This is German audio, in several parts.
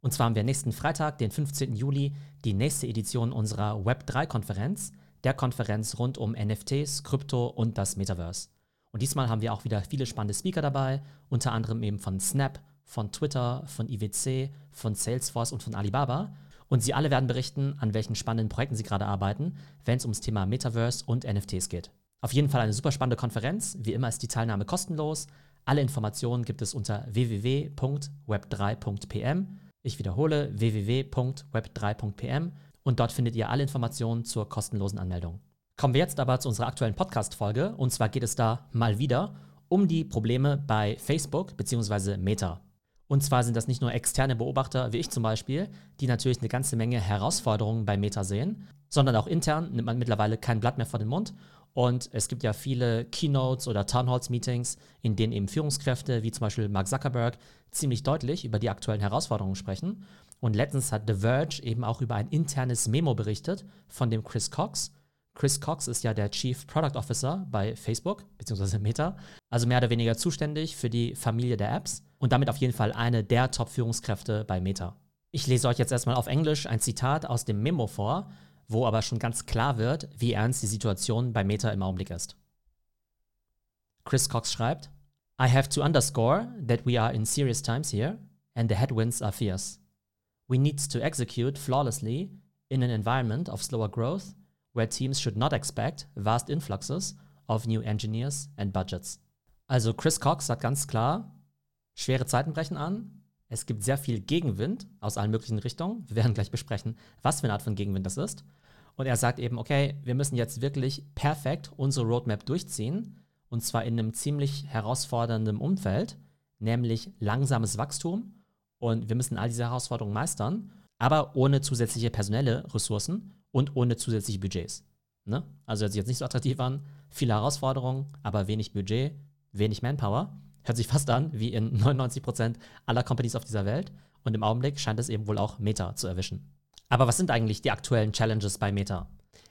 Und zwar haben wir nächsten Freitag, den 15. Juli, die nächste Edition unserer Web3-Konferenz, der Konferenz rund um NFTs, Krypto und das Metaverse. Und diesmal haben wir auch wieder viele spannende Speaker dabei, unter anderem eben von Snap, von Twitter, von IWC, von Salesforce und von Alibaba. Und sie alle werden berichten, an welchen spannenden Projekten sie gerade arbeiten, wenn es ums Thema Metaverse und NFTs geht. Auf jeden Fall eine super spannende Konferenz. Wie immer ist die Teilnahme kostenlos. Alle Informationen gibt es unter www.web3.pm. Ich wiederhole www.web3.pm und dort findet ihr alle Informationen zur kostenlosen Anmeldung. Kommen wir jetzt aber zu unserer aktuellen Podcast-Folge und zwar geht es da mal wieder um die Probleme bei Facebook bzw. Meta. Und zwar sind das nicht nur externe Beobachter wie ich zum Beispiel, die natürlich eine ganze Menge Herausforderungen bei Meta sehen, sondern auch intern nimmt man mittlerweile kein Blatt mehr vor den Mund. Und es gibt ja viele Keynotes oder Townhalls-Meetings, in denen eben Führungskräfte wie zum Beispiel Mark Zuckerberg ziemlich deutlich über die aktuellen Herausforderungen sprechen. Und letztens hat The Verge eben auch über ein internes Memo berichtet von dem Chris Cox. Chris Cox ist ja der Chief Product Officer bei Facebook, beziehungsweise Meta, also mehr oder weniger zuständig für die Familie der Apps und damit auf jeden Fall eine der Top-Führungskräfte bei Meta. Ich lese euch jetzt erstmal auf Englisch ein Zitat aus dem Memo vor, wo aber schon ganz klar wird, wie ernst die Situation bei Meta im Augenblick ist. Chris Cox schreibt, I have to underscore that we are in serious times here and the headwinds are fierce. We need to execute flawlessly in an environment of slower growth where teams should not expect vast influxes of new engineers and budgets. Also Chris Cox sagt ganz klar, schwere Zeiten brechen an. Es gibt sehr viel Gegenwind aus allen möglichen Richtungen. Wir werden gleich besprechen, was für eine Art von Gegenwind das ist. Und er sagt eben, okay, wir müssen jetzt wirklich perfekt unsere Roadmap durchziehen. Und zwar in einem ziemlich herausfordernden Umfeld, nämlich langsames Wachstum. Und wir müssen all diese Herausforderungen meistern, aber ohne zusätzliche personelle Ressourcen und ohne zusätzliche Budgets. Ne? Also hört sich jetzt nicht so attraktiv an, viele Herausforderungen, aber wenig Budget, wenig Manpower. Hört sich fast an wie in 99% aller Companies auf dieser Welt. Und im Augenblick scheint es eben wohl auch Meta zu erwischen. Aber was sind eigentlich die aktuellen Challenges bei Meta?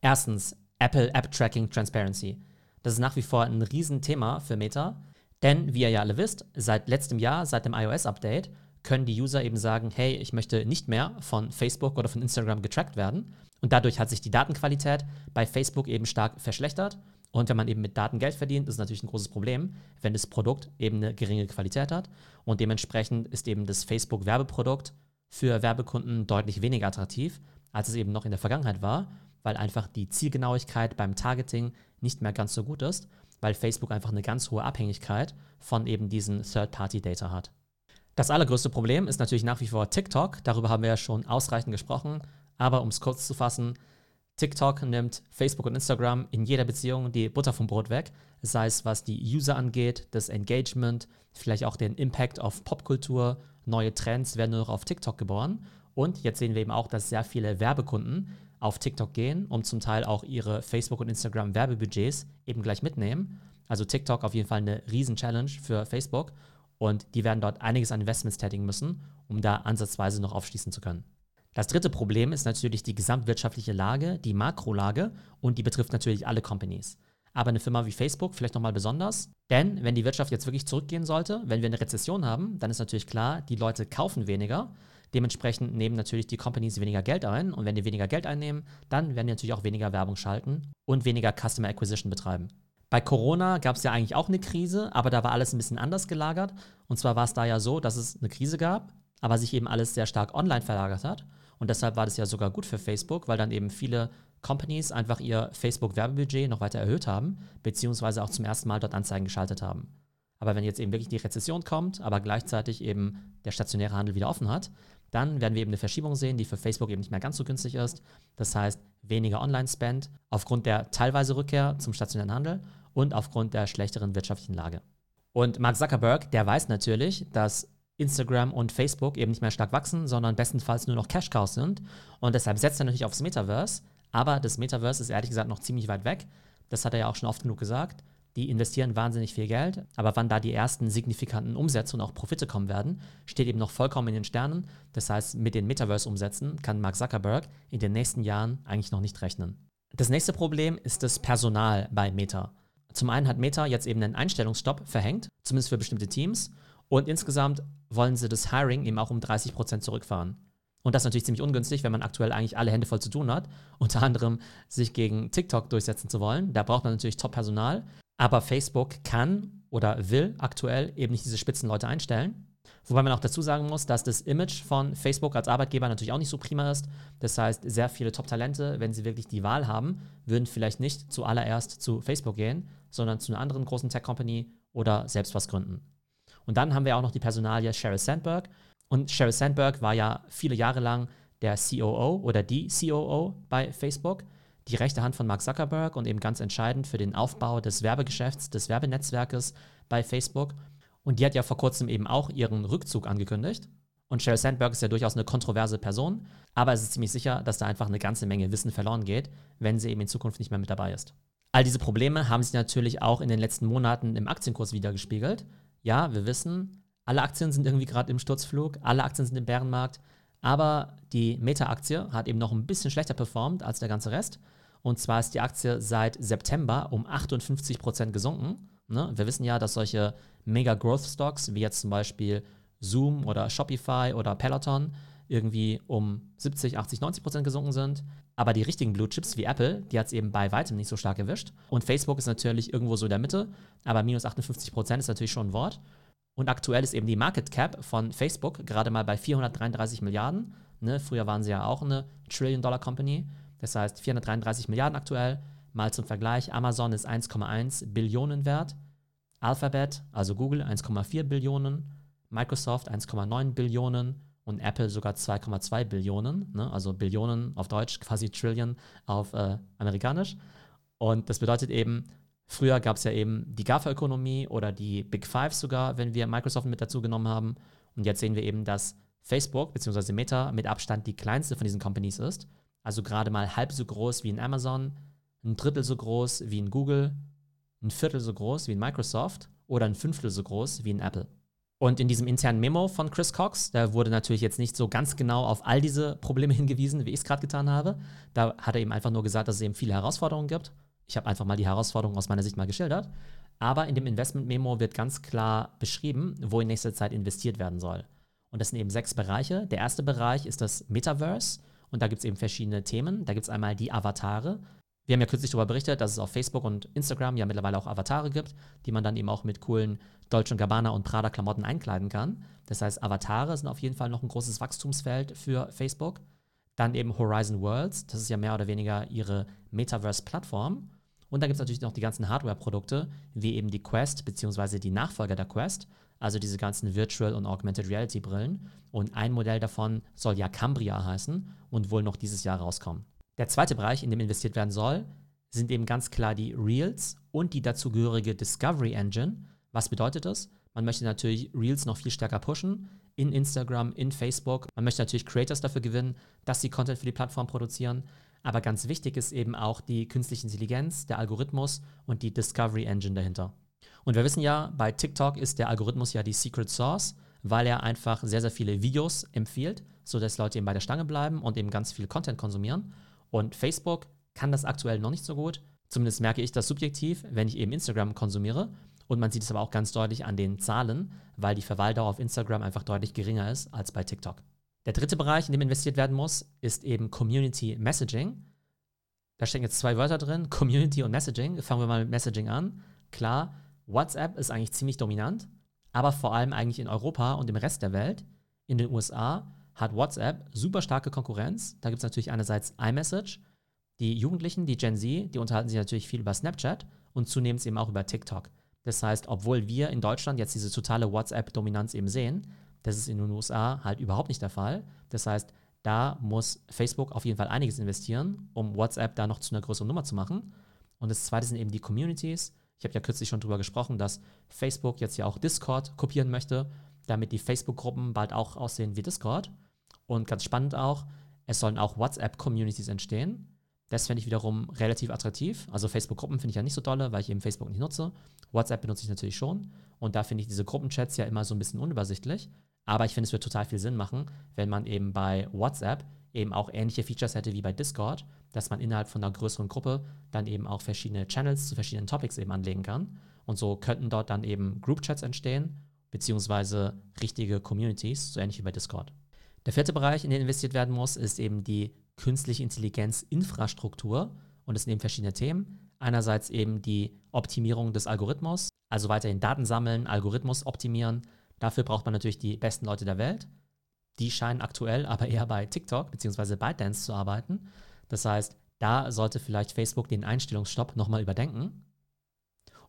Erstens, Apple App Tracking Transparency. Das ist nach wie vor ein Riesenthema für Meta, denn wie ihr ja alle wisst, seit letztem Jahr, seit dem iOS-Update, können die User eben sagen, hey, ich möchte nicht mehr von Facebook oder von Instagram getrackt werden. Und dadurch hat sich die Datenqualität bei Facebook eben stark verschlechtert. Und wenn man eben mit Daten Geld verdient, ist natürlich ein großes Problem, wenn das Produkt eben eine geringe Qualität hat. Und dementsprechend ist eben das Facebook-Werbeprodukt für Werbekunden deutlich weniger attraktiv, als es eben noch in der Vergangenheit war, weil einfach die Zielgenauigkeit beim Targeting nicht mehr ganz so gut ist, weil Facebook einfach eine ganz hohe Abhängigkeit von eben diesen Third-Party-Data hat. Das allergrößte Problem ist natürlich nach wie vor TikTok. Darüber haben wir ja schon ausreichend gesprochen. Aber um es kurz zu fassen, TikTok nimmt Facebook und Instagram in jeder Beziehung die Butter vom Brot weg. Sei es was die User angeht, das Engagement, vielleicht auch den Impact auf Popkultur. Neue Trends werden nur noch auf TikTok geboren. Und jetzt sehen wir eben auch, dass sehr viele Werbekunden auf TikTok gehen und zum Teil auch ihre Facebook- und Instagram-Werbebudgets eben gleich mitnehmen. Also TikTok auf jeden Fall eine Riesen-Challenge für Facebook. Und die werden dort einiges an Investments tätigen müssen, um da ansatzweise noch aufschließen zu können. Das dritte Problem ist natürlich die gesamtwirtschaftliche Lage, die Makrolage und die betrifft natürlich alle Companies. Aber eine Firma wie Facebook vielleicht nochmal besonders, denn wenn die Wirtschaft jetzt wirklich zurückgehen sollte, wenn wir eine Rezession haben, dann ist natürlich klar, die Leute kaufen weniger. Dementsprechend nehmen natürlich die Companies weniger Geld ein und wenn die weniger Geld einnehmen, dann werden die natürlich auch weniger Werbung schalten und weniger Customer Acquisition betreiben. Bei Corona gab es ja eigentlich auch eine Krise, aber da war alles ein bisschen anders gelagert. Und zwar war es da ja so, dass es eine Krise gab, aber sich eben alles sehr stark online verlagert hat. Und deshalb war das ja sogar gut für Facebook, weil dann eben viele Companies einfach ihr Facebook-Werbebudget noch weiter erhöht haben, beziehungsweise auch zum ersten Mal dort Anzeigen geschaltet haben. Aber wenn jetzt eben wirklich die Rezession kommt, aber gleichzeitig eben der stationäre Handel wieder offen hat, dann werden wir eben eine Verschiebung sehen, die für Facebook eben nicht mehr ganz so günstig ist. Das heißt, weniger Online-Spend aufgrund der teilweise Rückkehr zum stationären Handel und aufgrund der schlechteren wirtschaftlichen Lage. Und Mark Zuckerberg, der weiß natürlich, dass Instagram und Facebook eben nicht mehr stark wachsen, sondern bestenfalls nur noch Cash Cows sind. Und deshalb setzt er natürlich aufs Metaverse. Aber das Metaverse ist ehrlich gesagt noch ziemlich weit weg. Das hat er ja auch schon oft genug gesagt. Die investieren wahnsinnig viel Geld, aber wann da die ersten signifikanten Umsätze und auch Profite kommen werden, steht eben noch vollkommen in den Sternen. Das heißt, mit den Metaverse-Umsätzen kann Mark Zuckerberg in den nächsten Jahren eigentlich noch nicht rechnen. Das nächste Problem ist das Personal bei Meta. Zum einen hat Meta jetzt eben einen Einstellungsstopp verhängt, zumindest für bestimmte Teams. Und insgesamt wollen sie das Hiring eben auch um 30 Prozent zurückfahren. Und das ist natürlich ziemlich ungünstig, wenn man aktuell eigentlich alle Hände voll zu tun hat. Unter anderem sich gegen TikTok durchsetzen zu wollen. Da braucht man natürlich Top-Personal. Aber Facebook kann oder will aktuell eben nicht diese Spitzenleute einstellen. Wobei man auch dazu sagen muss, dass das Image von Facebook als Arbeitgeber natürlich auch nicht so prima ist. Das heißt, sehr viele Top-Talente, wenn sie wirklich die Wahl haben, würden vielleicht nicht zuallererst zu Facebook gehen, sondern zu einer anderen großen Tech-Company oder selbst was gründen. Und dann haben wir auch noch die Personalie Sheryl Sandberg. Und Sheryl Sandberg war ja viele Jahre lang der COO oder die COO bei Facebook, die rechte Hand von Mark Zuckerberg und eben ganz entscheidend für den Aufbau des Werbegeschäfts, des Werbenetzwerkes bei Facebook. Und die hat ja vor kurzem eben auch ihren Rückzug angekündigt. Und Sheryl Sandberg ist ja durchaus eine kontroverse Person, aber es ist ziemlich sicher, dass da einfach eine ganze Menge Wissen verloren geht, wenn sie eben in Zukunft nicht mehr mit dabei ist. All diese Probleme haben sich natürlich auch in den letzten Monaten im Aktienkurs wiedergespiegelt. Ja, wir wissen, alle Aktien sind irgendwie gerade im Sturzflug, alle Aktien sind im Bärenmarkt, aber die Meta-Aktie hat eben noch ein bisschen schlechter performt als der ganze Rest. Und zwar ist die Aktie seit September um 58% gesunken. Ne? Wir wissen ja, dass solche Mega-Growth-Stocks, wie jetzt zum Beispiel Zoom oder Shopify oder Peloton, irgendwie um 70, 80, 90 Prozent gesunken sind. Aber die richtigen Blue Chips wie Apple, die hat es eben bei weitem nicht so stark erwischt. Und Facebook ist natürlich irgendwo so in der Mitte, aber minus 58 Prozent ist natürlich schon ein Wort. Und aktuell ist eben die Market Cap von Facebook gerade mal bei 433 Milliarden. Ne? Früher waren sie ja auch eine Trillion-Dollar-Company. Das heißt 433 Milliarden aktuell. Mal zum Vergleich, Amazon ist 1,1 Billionen wert. Alphabet, also Google, 1,4 Billionen. Microsoft 1,9 Billionen und Apple sogar 2,2 Billionen, ne? also Billionen auf Deutsch, quasi Trillion auf äh, amerikanisch. Und das bedeutet eben, früher gab es ja eben die GAFA-Ökonomie oder die Big Five sogar, wenn wir Microsoft mit dazu genommen haben. Und jetzt sehen wir eben, dass Facebook bzw. Meta mit Abstand die kleinste von diesen Companies ist. Also gerade mal halb so groß wie in Amazon, ein Drittel so groß wie in Google, ein Viertel so groß wie in Microsoft oder ein Fünftel so groß wie in Apple. Und in diesem internen Memo von Chris Cox, da wurde natürlich jetzt nicht so ganz genau auf all diese Probleme hingewiesen, wie ich es gerade getan habe. Da hat er eben einfach nur gesagt, dass es eben viele Herausforderungen gibt. Ich habe einfach mal die Herausforderungen aus meiner Sicht mal geschildert. Aber in dem Investment-Memo wird ganz klar beschrieben, wo in nächster Zeit investiert werden soll. Und das sind eben sechs Bereiche. Der erste Bereich ist das Metaverse. Und da gibt es eben verschiedene Themen. Da gibt es einmal die Avatare. Wir haben ja kürzlich darüber berichtet, dass es auf Facebook und Instagram ja mittlerweile auch Avatare gibt, die man dann eben auch mit coolen Dolce Gabbana und Prada Klamotten einkleiden kann. Das heißt, Avatare sind auf jeden Fall noch ein großes Wachstumsfeld für Facebook. Dann eben Horizon Worlds, das ist ja mehr oder weniger ihre Metaverse-Plattform. Und dann gibt es natürlich noch die ganzen Hardware-Produkte, wie eben die Quest, beziehungsweise die Nachfolger der Quest, also diese ganzen Virtual und Augmented Reality Brillen. Und ein Modell davon soll ja Cambria heißen und wohl noch dieses Jahr rauskommen. Der zweite Bereich, in dem investiert werden soll, sind eben ganz klar die Reels und die dazugehörige Discovery Engine. Was bedeutet das? Man möchte natürlich Reels noch viel stärker pushen in Instagram, in Facebook. Man möchte natürlich Creators dafür gewinnen, dass sie Content für die Plattform produzieren. Aber ganz wichtig ist eben auch die künstliche Intelligenz, der Algorithmus und die Discovery Engine dahinter. Und wir wissen ja, bei TikTok ist der Algorithmus ja die Secret Source, weil er einfach sehr, sehr viele Videos empfiehlt, sodass Leute eben bei der Stange bleiben und eben ganz viel Content konsumieren. Und Facebook kann das aktuell noch nicht so gut. Zumindest merke ich das subjektiv, wenn ich eben Instagram konsumiere. Und man sieht es aber auch ganz deutlich an den Zahlen, weil die Verweildauer auf Instagram einfach deutlich geringer ist als bei TikTok. Der dritte Bereich, in dem investiert werden muss, ist eben Community Messaging. Da stecken jetzt zwei Wörter drin, Community und Messaging. Fangen wir mal mit Messaging an. Klar, WhatsApp ist eigentlich ziemlich dominant, aber vor allem eigentlich in Europa und im Rest der Welt. In den USA hat WhatsApp super starke Konkurrenz. Da gibt es natürlich einerseits iMessage. Die Jugendlichen, die Gen Z, die unterhalten sich natürlich viel über Snapchat und zunehmend eben auch über TikTok. Das heißt, obwohl wir in Deutschland jetzt diese totale WhatsApp-Dominanz eben sehen, das ist in den USA halt überhaupt nicht der Fall. Das heißt, da muss Facebook auf jeden Fall einiges investieren, um WhatsApp da noch zu einer größeren Nummer zu machen. Und das zweite sind eben die Communities. Ich habe ja kürzlich schon darüber gesprochen, dass Facebook jetzt ja auch Discord kopieren möchte, damit die Facebook-Gruppen bald auch aussehen wie Discord. Und ganz spannend auch, es sollen auch WhatsApp-Communities entstehen. Das fände ich wiederum relativ attraktiv. Also Facebook-Gruppen finde ich ja nicht so dolle, weil ich eben Facebook nicht nutze. WhatsApp benutze ich natürlich schon. Und da finde ich diese Gruppenchats ja immer so ein bisschen unübersichtlich. Aber ich finde, es wird total viel Sinn machen, wenn man eben bei WhatsApp eben auch ähnliche Features hätte wie bei Discord, dass man innerhalb von einer größeren Gruppe dann eben auch verschiedene Channels zu verschiedenen Topics eben anlegen kann. Und so könnten dort dann eben Group-Chats entstehen beziehungsweise richtige Communities, so ähnlich wie bei Discord. Der vierte Bereich, in den investiert werden muss, ist eben die künstliche Intelligenz-Infrastruktur und es sind eben verschiedene Themen. Einerseits eben die Optimierung des Algorithmus, also weiterhin Daten sammeln, Algorithmus optimieren. Dafür braucht man natürlich die besten Leute der Welt. Die scheinen aktuell aber eher bei TikTok bzw. ByteDance zu arbeiten. Das heißt, da sollte vielleicht Facebook den Einstellungsstopp nochmal überdenken.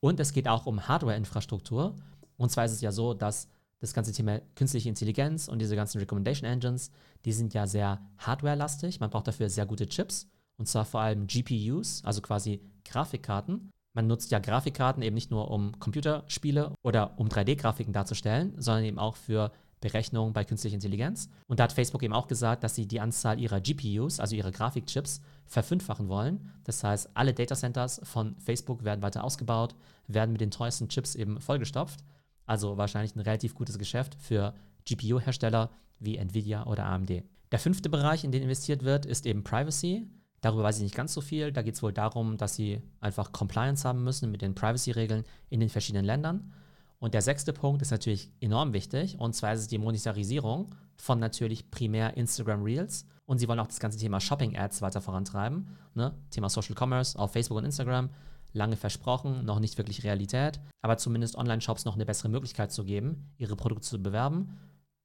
Und es geht auch um Hardware-Infrastruktur. Und zwar ist es ja so, dass das ganze Thema künstliche Intelligenz und diese ganzen Recommendation Engines, die sind ja sehr hardware-lastig. Man braucht dafür sehr gute Chips. Und zwar vor allem GPUs, also quasi Grafikkarten. Man nutzt ja Grafikkarten eben nicht nur, um Computerspiele oder um 3D-Grafiken darzustellen, sondern eben auch für Berechnungen bei künstlicher Intelligenz. Und da hat Facebook eben auch gesagt, dass sie die Anzahl ihrer GPUs, also ihrer Grafikchips, verfünffachen wollen. Das heißt, alle Datacenters von Facebook werden weiter ausgebaut, werden mit den teuersten Chips eben vollgestopft. Also wahrscheinlich ein relativ gutes Geschäft für GPU-Hersteller wie Nvidia oder AMD. Der fünfte Bereich, in den investiert wird, ist eben Privacy. Darüber weiß ich nicht ganz so viel. Da geht es wohl darum, dass sie einfach Compliance haben müssen mit den Privacy-Regeln in den verschiedenen Ländern. Und der sechste Punkt ist natürlich enorm wichtig, und zwar ist es die Monetarisierung von natürlich primär Instagram Reels. Und sie wollen auch das ganze Thema Shopping Ads weiter vorantreiben. Ne? Thema Social Commerce auf Facebook und Instagram. Lange versprochen, noch nicht wirklich Realität, aber zumindest Online-Shops noch eine bessere Möglichkeit zu geben, ihre Produkte zu bewerben.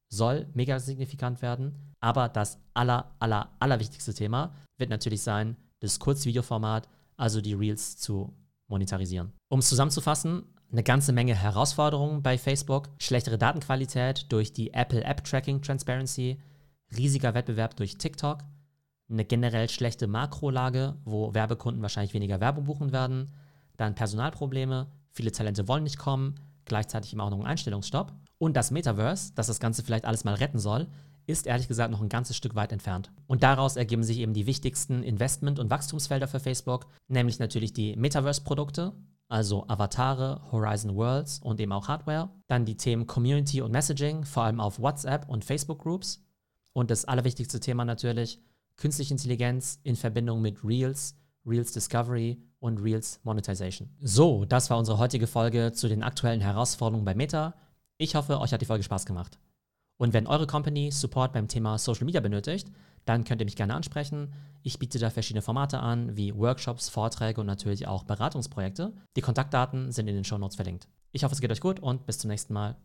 Soll mega signifikant werden. Aber das aller, aller, aller wichtigste Thema wird natürlich sein, das Kurzvideoformat, also die Reels zu monetarisieren. Um es zusammenzufassen, eine ganze Menge Herausforderungen bei Facebook, schlechtere Datenqualität durch die Apple App Tracking Transparency, riesiger Wettbewerb durch TikTok, eine generell schlechte Makrolage, wo Werbekunden wahrscheinlich weniger Werbung buchen werden, dann Personalprobleme, viele Talente wollen nicht kommen, gleichzeitig immer auch noch ein Einstellungsstopp und das Metaverse, das das Ganze vielleicht alles mal retten soll, ist ehrlich gesagt noch ein ganzes Stück weit entfernt. Und daraus ergeben sich eben die wichtigsten Investment- und Wachstumsfelder für Facebook, nämlich natürlich die Metaverse-Produkte, also Avatare, Horizon Worlds und eben auch Hardware. Dann die Themen Community und Messaging, vor allem auf WhatsApp und Facebook Groups. Und das allerwichtigste Thema natürlich, künstliche Intelligenz in Verbindung mit Reels, Reels Discovery und Reels Monetization. So, das war unsere heutige Folge zu den aktuellen Herausforderungen bei Meta. Ich hoffe, euch hat die Folge Spaß gemacht. Und wenn eure Company Support beim Thema Social Media benötigt, dann könnt ihr mich gerne ansprechen. Ich biete da verschiedene Formate an, wie Workshops, Vorträge und natürlich auch Beratungsprojekte. Die Kontaktdaten sind in den Show Notes verlinkt. Ich hoffe, es geht euch gut und bis zum nächsten Mal.